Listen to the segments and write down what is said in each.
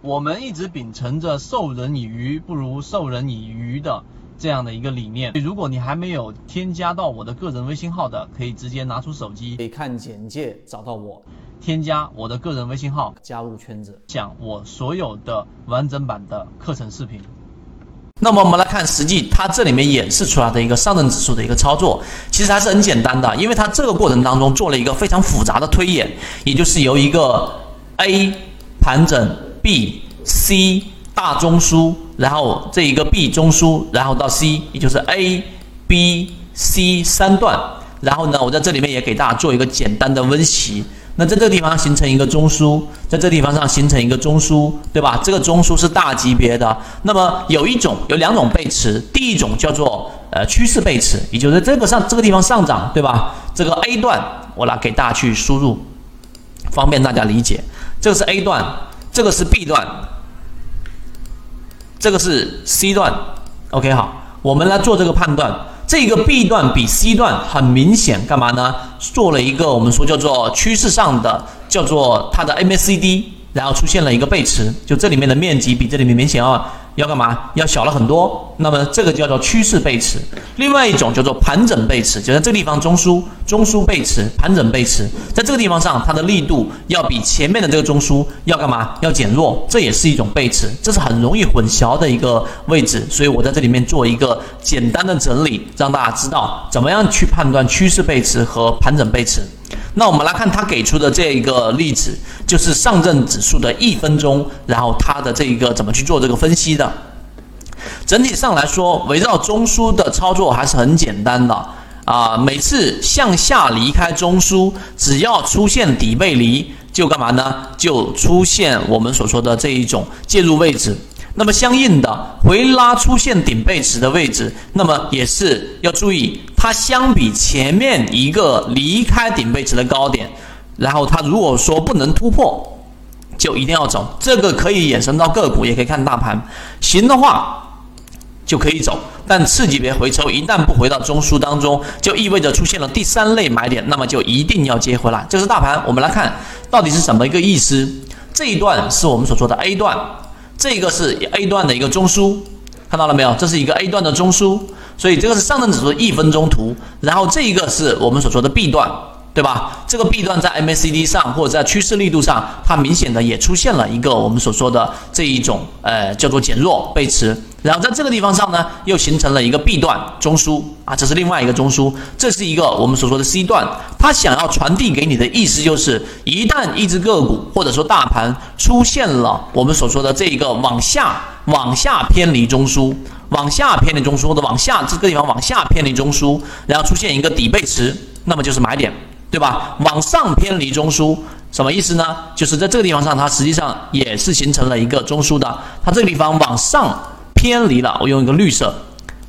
我们一直秉承着授人以鱼不如授人以渔的这样的一个理念。如果你还没有添加到我的个人微信号的，可以直接拿出手机，可以看简介找到我，添加我的个人微信号，加入圈子，讲我所有的完整版的课程视频。那么我们来看，实际它这里面演示出来的一个上证指数的一个操作，其实还是很简单的，因为它这个过程当中做了一个非常复杂的推演，也就是由一个 A 盘整 B、C 大中枢，然后这一个 B 中枢，然后到 C，也就是 A、B、C 三段，然后呢，我在这里面也给大家做一个简单的温习。那在这个地方形成一个中枢，在这个地方上形成一个中枢，对吧？这个中枢是大级别的。那么有一种有两种背驰，第一种叫做呃趋势背驰，也就是这个上这个地方上涨，对吧？这个 A 段我来给大家去输入，方便大家理解。这个是 A 段，这个是 B 段，这个是 C 段。OK，好，我们来做这个判断。这个 B 段比 C 段很明显，干嘛呢？做了一个我们说叫做趋势上的，叫做它的 MACD，然后出现了一个背驰，就这里面的面积比这里面明显要。要干嘛？要小了很多。那么这个叫做趋势背驰。另外一种叫做盘整背驰，就在这个地方中枢，中枢背驰，盘整背驰，在这个地方上，它的力度要比前面的这个中枢要干嘛？要减弱，这也是一种背驰，这是很容易混淆的一个位置。所以我在这里面做一个简单的整理，让大家知道怎么样去判断趋势背驰和盘整背驰。那我们来看他给出的这一个例子，就是上证指数的一分钟，然后它的这一个怎么去做这个分析的？整体上来说，围绕中枢的操作还是很简单的啊。每次向下离开中枢，只要出现底背离，就干嘛呢？就出现我们所说的这一种介入位置。那么相应的回拉出现顶背驰的位置，那么也是要注意，它相比前面一个离开顶背驰的高点，然后它如果说不能突破，就一定要走。这个可以衍生到个股，也可以看大盘。行的话就可以走，但次级别回抽一旦不回到中枢当中，就意味着出现了第三类买点，那么就一定要接回来。这是大盘，我们来看到底是什么一个意思。这一段是我们所说的 A 段。这个是 A 段的一个中枢，看到了没有？这是一个 A 段的中枢，所以这个是上证指数一分钟图。然后这一个是我们所说的 B 段，对吧？这个 B 段在 MACD 上或者在趋势力度上，它明显的也出现了一个我们所说的这一种呃叫做减弱背驰。然后在这个地方上呢，又形成了一个 B 段中枢啊，这是另外一个中枢，这是一个我们所说的 C 段。它想要传递给你的意思就是，一旦一只个股或者说大盘出现了我们所说的这一个往下、往下偏离中枢、往下偏离中枢或者往下这个地方往下偏离中枢，然后出现一个底背驰，那么就是买点，对吧？往上偏离中枢什么意思呢？就是在这个地方上，它实际上也是形成了一个中枢的，它这个地方往上。偏离了，我用一个绿色，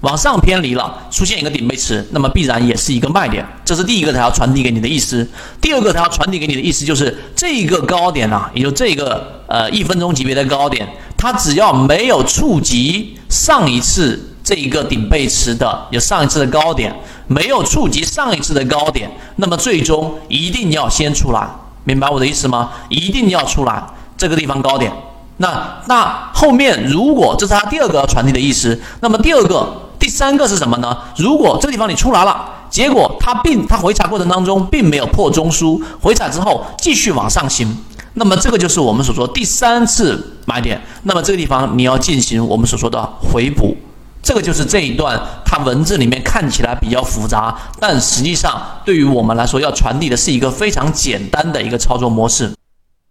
往上偏离了，出现一个顶背驰，那么必然也是一个卖点。这是第一个它要传递给你的意思。第二个它要传递给你的意思就是，这个高点呐，也就这个呃一分钟级别的高点，它只要没有触及上一次这一个顶背驰的，有上一次的高点，没有触及上一次的高点，那么最终一定要先出来，明白我的意思吗？一定要出来这个地方高点。那那后面如果这是它第二个要传递的意思，那么第二个、第三个是什么呢？如果这个地方你出来了，结果它并它回踩过程当中并没有破中枢，回踩之后继续往上行，那么这个就是我们所说第三次买点。那么这个地方你要进行我们所说的回补，这个就是这一段它文字里面看起来比较复杂，但实际上对于我们来说要传递的是一个非常简单的一个操作模式。